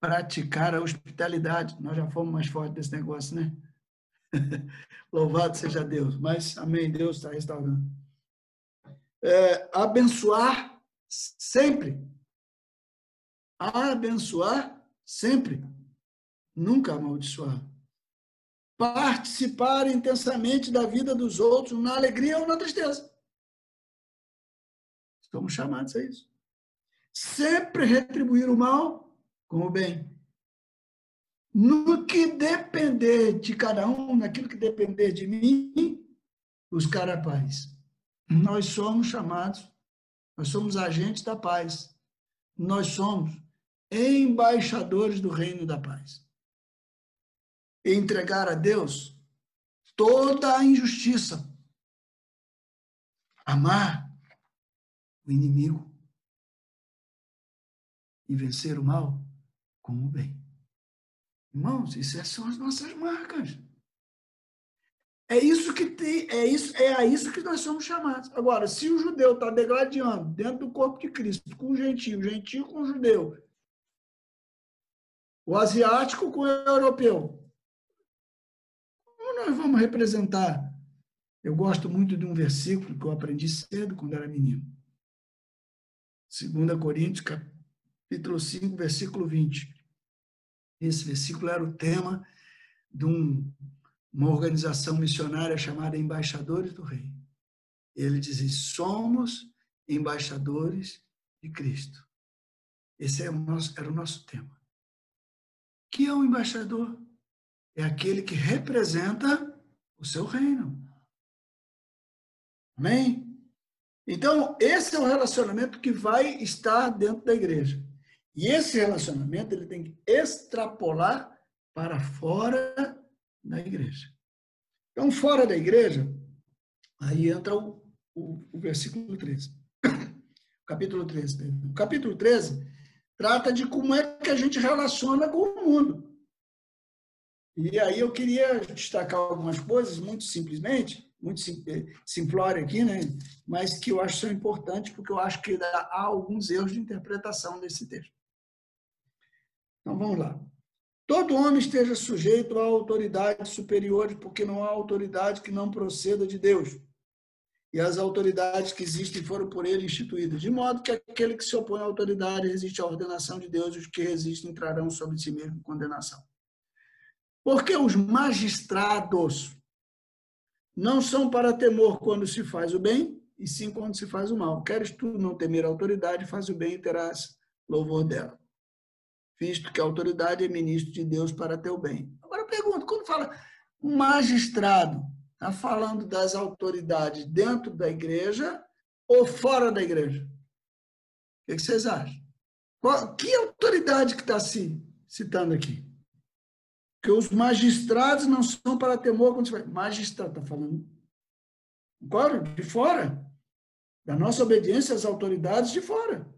Praticar a hospitalidade. Nós já fomos mais fortes desse negócio, né? Louvado seja Deus. Mas, amém, Deus está restaurando. É, abençoar sempre. Abençoar sempre. Nunca amaldiçoar participar intensamente da vida dos outros, na alegria ou na tristeza. Estamos chamados a isso. Sempre retribuir o mal com o bem. No que depender de cada um, naquilo que depender de mim, buscar a paz. Nós somos chamados, nós somos agentes da paz. Nós somos embaixadores do reino da paz entregar a Deus toda a injustiça, amar o inimigo e vencer o mal com o bem. Irmãos, isso são as nossas marcas. É isso que tem, é isso, é a isso que nós somos chamados. Agora, se o judeu está degradando dentro do corpo de Cristo, com o gentio, o gentio com o judeu, o asiático com o europeu, nós vamos representar? Eu gosto muito de um versículo que eu aprendi cedo quando era menino. 2 Coríntios, capítulo 5, versículo 20. Esse versículo era o tema de um, uma organização missionária chamada Embaixadores do Rei. Ele dizia: somos embaixadores de Cristo. Esse é o nosso, era o nosso tema. Que é o embaixador? É aquele que representa o seu reino. Amém? Então, esse é o relacionamento que vai estar dentro da igreja. E esse relacionamento ele tem que extrapolar para fora da igreja. Então, fora da igreja, aí entra o, o, o versículo 13. capítulo 13. O capítulo 13 trata de como é que a gente relaciona com o mundo. E aí eu queria destacar algumas coisas, muito simplesmente, muito simplório aqui, né? mas que eu acho são importantes, porque eu acho que há alguns erros de interpretação desse texto. Então vamos lá. Todo homem esteja sujeito à autoridade superior, porque não há autoridade que não proceda de Deus. E as autoridades que existem foram por ele instituídas. De modo que aquele que se opõe à autoridade resiste à ordenação de Deus, e os que resistem entrarão sobre si mesmo condenação. Porque os magistrados não são para temor quando se faz o bem, e sim quando se faz o mal. Queres tu não temer a autoridade, faz o bem e terás louvor dela. Visto que a autoridade é ministro de Deus para teu bem. Agora eu pergunto, quando fala magistrado, está falando das autoridades dentro da igreja ou fora da igreja? O que vocês acham? Qual, que autoridade que está se citando aqui? que os magistrados não são para temor quando você. Magistrado, está falando. Agora, de fora. Da nossa obediência às autoridades de fora.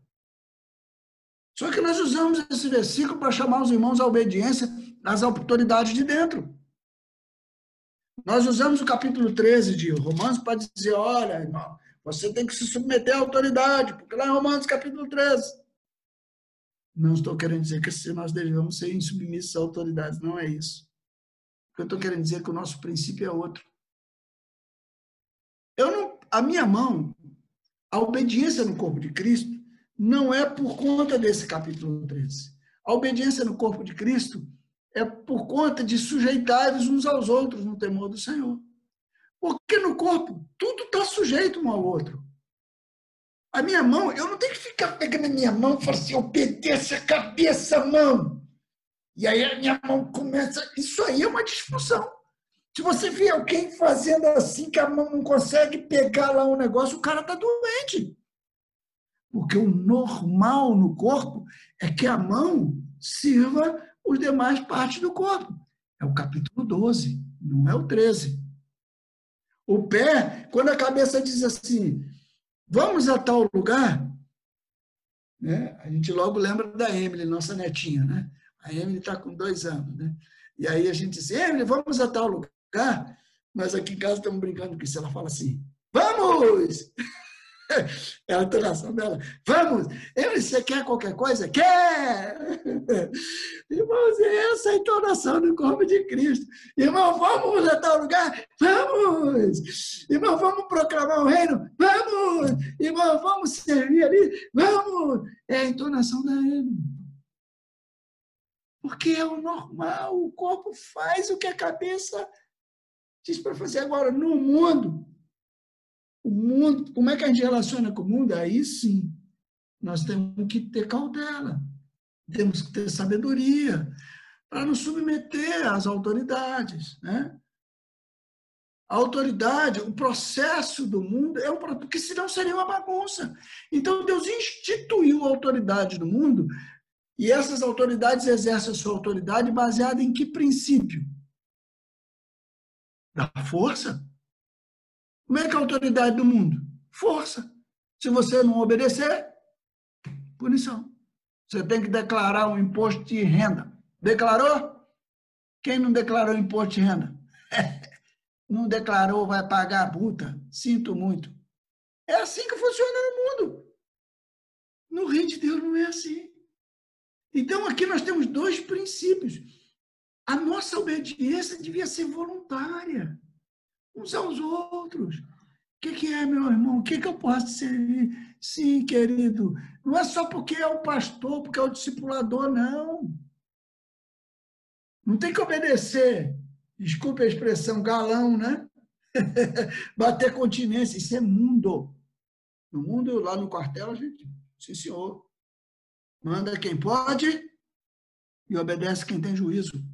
Só que nós usamos esse versículo para chamar os irmãos à obediência às autoridades de dentro. Nós usamos o capítulo 13 de Romanos para dizer: olha, irmão, você tem que se submeter à autoridade, porque lá em Romanos capítulo 13 não estou querendo dizer que nós devemos ser insubmissos à autoridades, não é isso. O que eu estou querendo dizer é que o nosso princípio é outro. Eu não, a minha mão, a obediência no corpo de Cristo, não é por conta desse capítulo 13. A obediência no corpo de Cristo é por conta de sujeitar-vos uns aos outros no temor do Senhor. Porque no corpo, tudo está sujeito um ao outro. A minha mão, eu não tenho que ficar pegando a minha mão e falar assim, obedeça cabeça, mão. E aí a minha mão começa. Isso aí é uma disfunção. Se você vê alguém fazendo assim, que a mão não consegue pegar lá um negócio, o cara está doente. Porque o normal no corpo é que a mão sirva os demais partes do corpo. É o capítulo 12, não é o 13. O pé, quando a cabeça diz assim, Vamos a tal lugar? Né? A gente logo lembra da Emily, nossa netinha. Né? A Emily está com dois anos. Né? E aí a gente diz, Emily, vamos a tal lugar? Mas aqui em casa estamos brincando com isso. Ela fala assim, vamos! É a entonação dela. Vamos! Ele, você quer qualquer coisa? Quer! Irmãos, é essa a entonação do corpo de Cristo. Irmão, vamos a tal lugar? Vamos! Irmão, vamos proclamar o reino? Vamos! Irmão, vamos servir ali? Vamos! É a entonação da Emily. Porque é o normal, o corpo faz o que a cabeça diz para fazer. Agora, no mundo, o mundo, como é que a gente relaciona com o mundo? Aí sim, nós temos que ter cautela, temos que ter sabedoria para nos submeter às autoridades, né? A autoridade, o processo do mundo é um porque senão seria uma bagunça. Então Deus instituiu a autoridade do mundo e essas autoridades exercem a sua autoridade baseada em que princípio? Da força, como é que é a autoridade do mundo? Força. Se você não obedecer, punição. Você tem que declarar um imposto de renda. Declarou? Quem não declarou imposto de renda? não declarou, vai pagar a multa. Sinto muito. É assim que funciona no mundo. No reino de Deus não é assim. Então aqui nós temos dois princípios. A nossa obediência devia ser voluntária uns aos outros. O que, que é, meu irmão? O que, que eu posso servir? Sim, querido. Não é só porque é o pastor, porque é o discipulador, não. Não tem que obedecer. Desculpe a expressão galão, né? Bater continência, isso é mundo. No mundo, lá no quartel, a gente, sim, senhor. Manda quem pode e obedece quem tem juízo.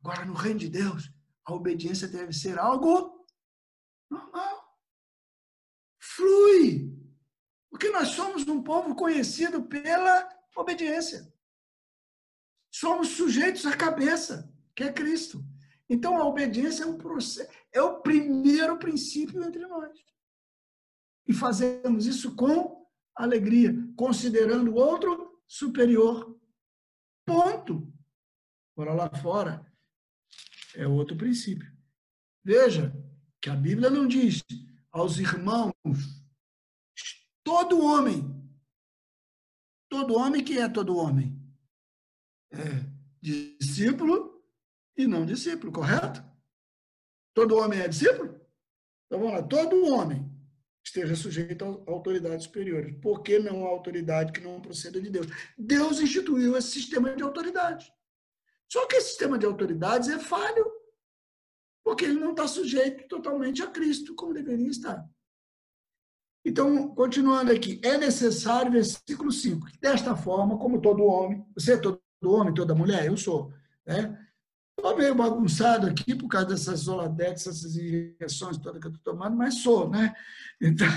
Agora, no reino de Deus, a obediência deve ser algo normal. Flui. Porque nós somos um povo conhecido pela obediência. Somos sujeitos à cabeça, que é Cristo. Então, a obediência é um processo, é o primeiro princípio entre nós. E fazemos isso com alegria, considerando o outro superior. Ponto. Bora lá fora. É outro princípio. Veja que a Bíblia não diz aos irmãos, todo homem, todo homem que é todo homem? É discípulo e não discípulo, correto? Todo homem é discípulo? Então vamos lá, todo homem esteja sujeito a autoridades superiores. Por que não a autoridade que não proceda de Deus? Deus instituiu esse sistema de autoridade. Só que esse sistema de autoridades é falho, porque ele não está sujeito totalmente a Cristo, como deveria estar. Então, continuando aqui, é necessário, versículo 5, que desta forma, como todo homem, você é todo homem, toda mulher? Eu sou. Né? Estou meio bagunçado aqui por causa dessas zoladetes, essas injeções todas que eu estou tomando, mas sou, né? Então,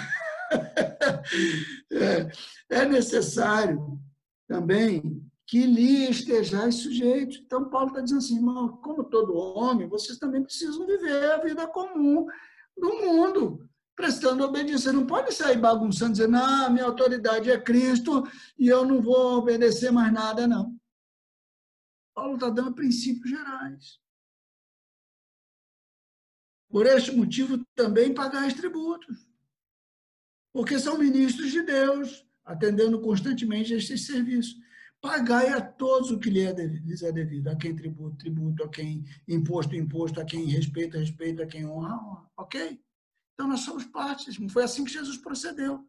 é, é necessário também que lhe estejais sujeitos. Então, Paulo está dizendo assim, irmão, como todo homem, vocês também precisam viver a vida comum do mundo, prestando obediência. Não pode sair bagunçando, dizendo, ah, minha autoridade é Cristo e eu não vou obedecer mais nada, não. Paulo está dando princípios gerais. Por este motivo, também pagais tributos, porque são ministros de Deus, atendendo constantemente a estes serviços. Pagai a todos o que lhes é devido, a quem tributo, tributo, a quem imposto, imposto, a quem respeito, respeito, a quem honra, honra. Ok? Então nós somos partes. Foi assim que Jesus procedeu.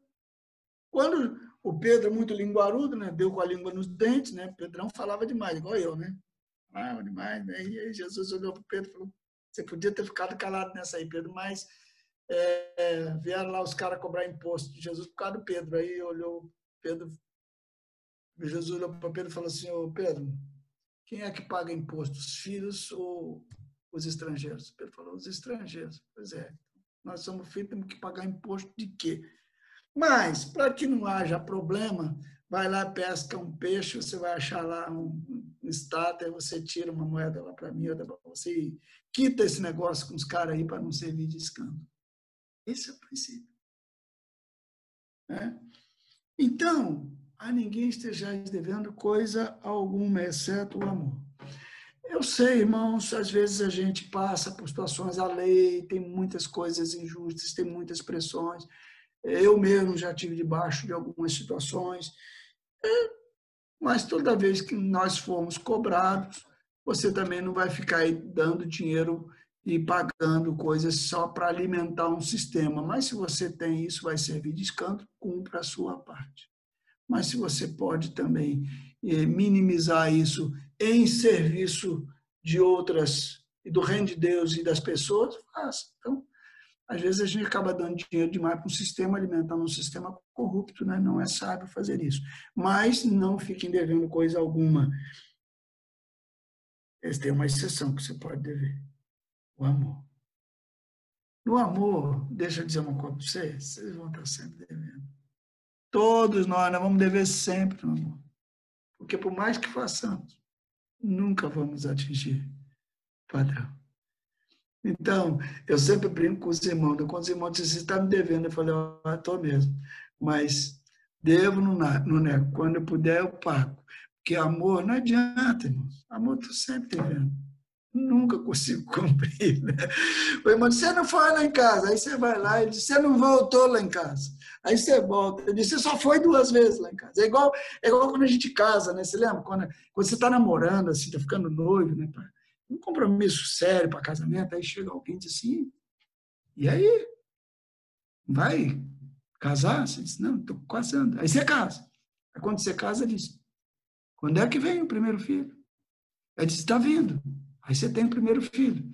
Quando o Pedro, muito linguarudo, né, deu com a língua nos dentes, né? Pedrão falava demais, igual eu, né? Falava demais. Né? E aí Jesus olhou para o Pedro e falou: Você podia ter ficado calado nessa aí, Pedro, mas é, vieram lá os caras cobrar imposto de Jesus por causa do Pedro. Aí olhou Pedro, Jesus olhou para Pedro e falou assim: Ô Pedro, quem é que paga imposto, os filhos ou os estrangeiros? Pedro falou: Os estrangeiros. Pois é, nós somos filhos, temos que pagar imposto de quê? Mas, para que não haja problema, vai lá, pesca um peixe, você vai achar lá um, estátua, você tira uma moeda lá para mim, você, quita esse negócio com os caras aí para não servir de escândalo. Esse é o princípio. É? Então, a ninguém estejais devendo coisa alguma, exceto o amor. Eu sei, irmãos, às vezes a gente passa por situações, a lei tem muitas coisas injustas, tem muitas pressões, eu mesmo já tive debaixo de algumas situações, é, mas toda vez que nós formos cobrados, você também não vai ficar aí dando dinheiro e pagando coisas só para alimentar um sistema. Mas se você tem isso, vai servir de escândalo, cumpra a sua parte. Mas se você pode também é, minimizar isso em serviço de outras, e do reino de Deus e das pessoas, faça. Então, às vezes a gente acaba dando dinheiro demais para um sistema, alimentando um sistema corrupto, né? não é sábio fazer isso. Mas não fiquem devendo coisa alguma. Essa tem uma exceção que você pode dever: o amor. No amor, deixa eu dizer uma coisa para vocês, vocês vão estar sempre devendo. Todos nós, nós vamos dever sempre no amor. Porque por mais que façamos, nunca vamos atingir o padrão. Então, eu sempre brinco com os irmãos. Né? Quando os irmãos dizem, você está me devendo, eu falei, ah, estou mesmo. Mas devo, não, não nego. Quando eu puder, eu pago. Porque amor não adianta, irmão. Amor estou sempre devendo. Nunca consigo cumprir. Né? Irmão disse, você não foi lá em casa. Aí você vai lá e diz, você não voltou lá em casa. Aí você volta. Eu disse, você só foi duas vezes lá em casa. É igual, é igual quando a gente casa, né? Você lembra? Quando, quando você está namorando, assim, está ficando noivo, né? um compromisso sério para casamento, aí chega alguém e diz assim, e aí? Vai casar? Você diz, não, estou casando. Aí você casa. Aí quando você casa, diz, quando é que vem o primeiro filho? Aí diz, está vindo. Aí você tem o primeiro filho.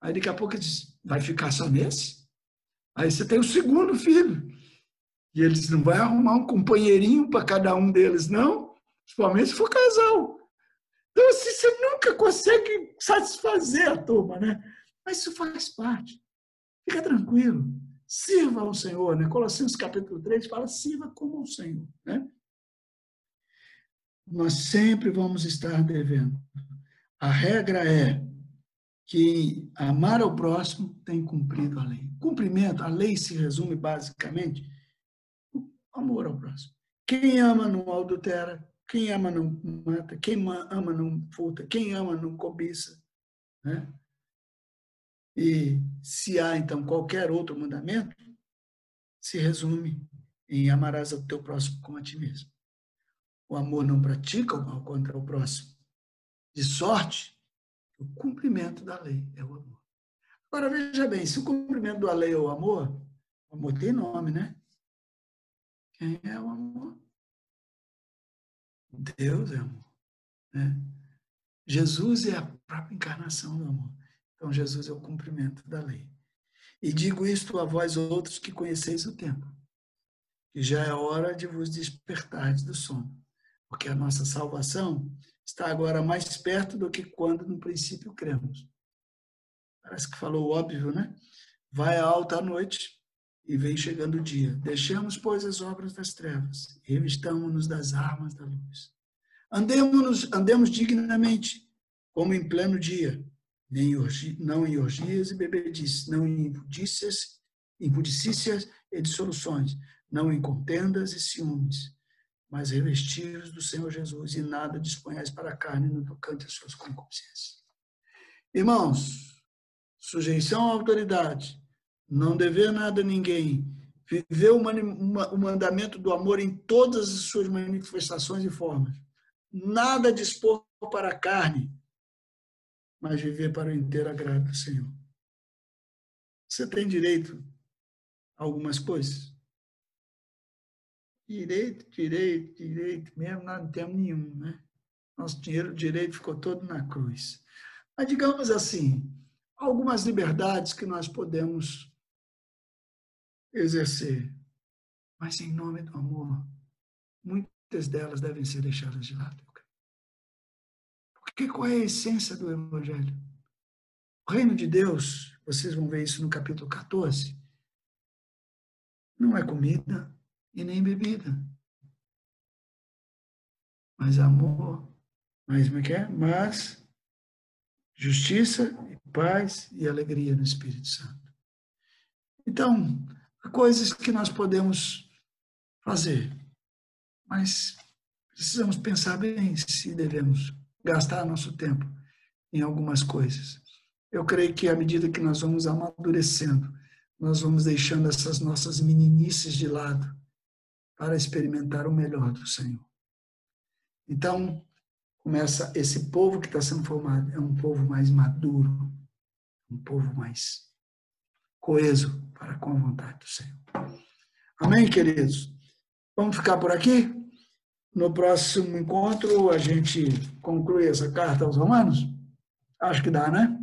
Aí daqui a pouco diz, vai ficar só nesse? Aí você tem o segundo filho. E eles não vai arrumar um companheirinho para cada um deles, não? Principalmente se for casal. Então, assim, você nunca consegue satisfazer a turma, né? Mas isso faz parte. Fica tranquilo. Sirva ao Senhor, né? Colossenses capítulo 3 fala: sirva como o Senhor, né? Nós sempre vamos estar devendo. A regra é que amar ao próximo tem cumprido a lei. Cumprimento, a lei se resume basicamente no amor ao próximo. Quem ama não adultera, quem ama não mata, quem ama não furta, quem ama não cobiça. Né? E se há, então, qualquer outro mandamento, se resume em amarás ao teu próximo como a ti mesmo. O amor não pratica o mal contra o próximo. De sorte, o cumprimento da lei é o amor. Agora, veja bem, se o cumprimento da lei é o amor, o amor tem nome, né? Quem é o amor? Deus é amor. Né? Jesus é a própria encarnação do amor. Então, Jesus é o cumprimento da lei. E digo isto a vós outros que conheceis o tempo, que já é hora de vos despertar do sono, porque a nossa salvação está agora mais perto do que quando no princípio cremos. Parece que falou óbvio, né? Vai a alta noite e vem chegando o dia. Deixamos, pois, as obras das trevas e revistamos-nos das armas da luz. Andemos, andemos dignamente, como em pleno dia, nem não em orgias e bebedices, não em impudicícias e dissoluções, não em contendas e ciúmes, mas revestidos do Senhor Jesus e nada disponhais para a carne no tocante às suas concupiscências. Irmãos, sujeição à autoridade, não dever nada a ninguém, viver o mandamento do amor em todas as suas manifestações e formas, nada dispor para a carne, mas viver para o inteiro agrado do Senhor. Você tem direito a algumas coisas? Direito, direito, direito, mesmo nós não temos nenhum, né? Nosso dinheiro, direito ficou todo na cruz. Mas digamos assim, algumas liberdades que nós podemos exercer, mas em nome do amor, muitas delas devem ser deixadas de lado. Porque qual é a essência do Evangelho? O reino de Deus, vocês vão ver isso no capítulo 14, não é comida, e nem bebida. Mas amor, mas como é que é? Mas justiça, paz e alegria no Espírito Santo. Então, há coisas que nós podemos fazer, mas precisamos pensar bem se devemos gastar nosso tempo em algumas coisas. Eu creio que à medida que nós vamos amadurecendo, nós vamos deixando essas nossas meninices de lado para experimentar o melhor do Senhor. Então, começa esse povo que está sendo formado, é um povo mais maduro, um povo mais coeso para com a vontade do Senhor. Amém, queridos? Vamos ficar por aqui? No próximo encontro, a gente conclui essa carta aos Romanos? Acho que dá, né?